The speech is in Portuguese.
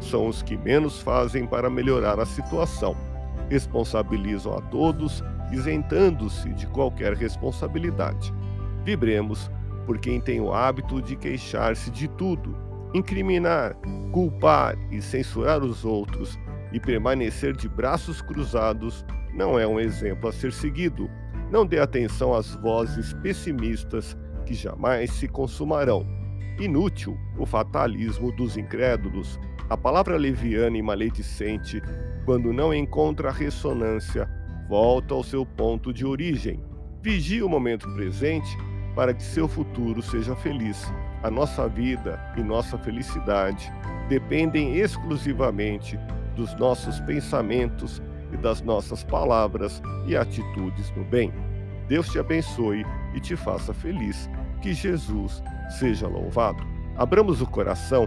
são os que menos fazem para melhorar a situação. Responsabilizam a todos isentando-se de qualquer responsabilidade. Vibremos por quem tem o hábito de queixar-se de tudo, incriminar, culpar e censurar os outros e permanecer de braços cruzados não é um exemplo a ser seguido. Não dê atenção às vozes pessimistas que jamais se consumarão. Inútil o fatalismo dos incrédulos. A palavra leviana e maledicente, quando não encontra ressonância, volta ao seu ponto de origem. Vigie o momento presente para que seu futuro seja feliz. A nossa vida e nossa felicidade dependem exclusivamente dos nossos pensamentos e das nossas palavras e atitudes no bem. Deus te abençoe e te faça feliz. Que Jesus seja louvado. Abramos o coração